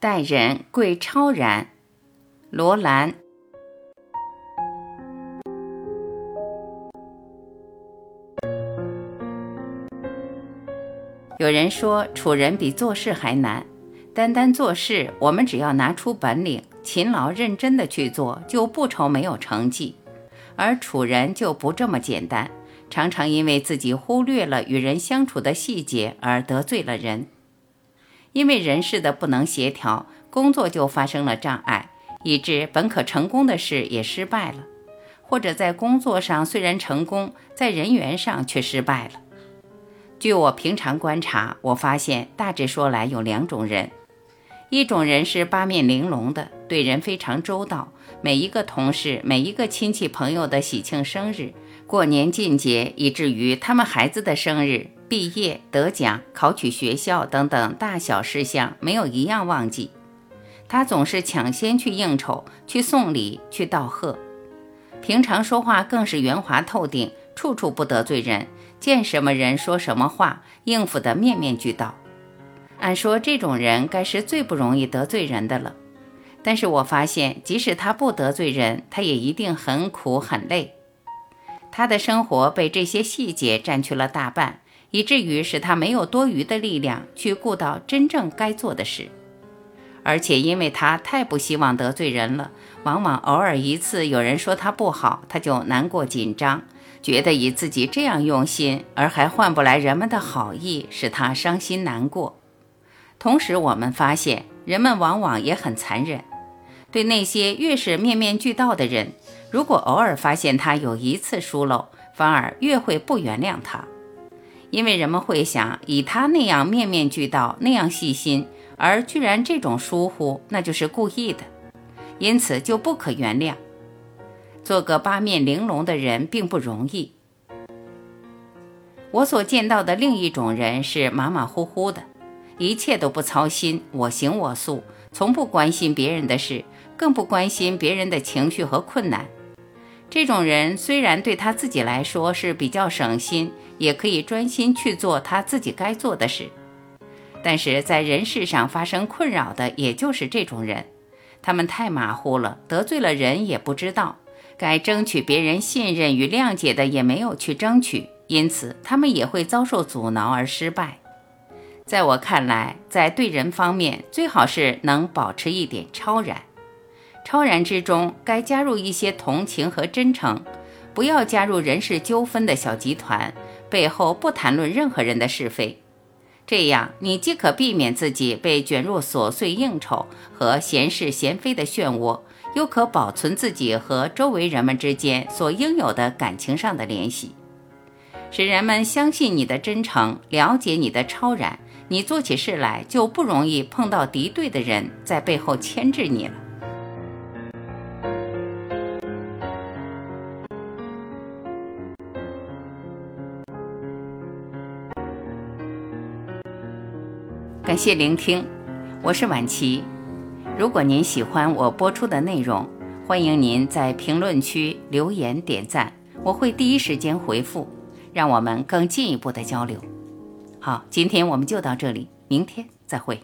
待人贵超然，罗兰。有人说处人比做事还难，单单做事，我们只要拿出本领，勤劳认真的去做，就不愁没有成绩；而处人就不这么简单，常常因为自己忽略了与人相处的细节而得罪了人。因为人事的不能协调，工作就发生了障碍，以致本可成功的事也失败了；或者在工作上虽然成功，在人员上却失败了。据我平常观察，我发现大致说来有两种人：一种人是八面玲珑的，对人非常周到，每一个同事、每一个亲戚朋友的喜庆生日、过年进节，以至于他们孩子的生日。毕业、得奖、考取学校等等大小事项，没有一样忘记。他总是抢先去应酬、去送礼、去道贺。平常说话更是圆滑透顶，处处不得罪人，见什么人说什么话，应付得面面俱到。按说这种人该是最不容易得罪人的了，但是我发现，即使他不得罪人，他也一定很苦很累。他的生活被这些细节占去了大半。以至于使他没有多余的力量去顾到真正该做的事，而且因为他太不希望得罪人了，往往偶尔一次有人说他不好，他就难过紧张，觉得以自己这样用心而还换不来人们的好意，使他伤心难过。同时，我们发现人们往往也很残忍，对那些越是面面俱到的人，如果偶尔发现他有一次疏漏，反而越会不原谅他。因为人们会想，以他那样面面俱到、那样细心，而居然这种疏忽，那就是故意的，因此就不可原谅。做个八面玲珑的人并不容易。我所见到的另一种人是马马虎虎的，一切都不操心，我行我素，从不关心别人的事，更不关心别人的情绪和困难。这种人虽然对他自己来说是比较省心。也可以专心去做他自己该做的事，但是在人事上发生困扰的，也就是这种人，他们太马虎了，得罪了人也不知道，该争取别人信任与谅解的也没有去争取，因此他们也会遭受阻挠而失败。在我看来，在对人方面，最好是能保持一点超然，超然之中该加入一些同情和真诚，不要加入人事纠纷的小集团。背后不谈论任何人的是非，这样你既可避免自己被卷入琐碎应酬和闲事闲非的漩涡，又可保存自己和周围人们之间所应有的感情上的联系，使人们相信你的真诚，了解你的超然，你做起事来就不容易碰到敌对的人在背后牵制你了。感谢聆听，我是婉琪。如果您喜欢我播出的内容，欢迎您在评论区留言点赞，我会第一时间回复，让我们更进一步的交流。好，今天我们就到这里，明天再会。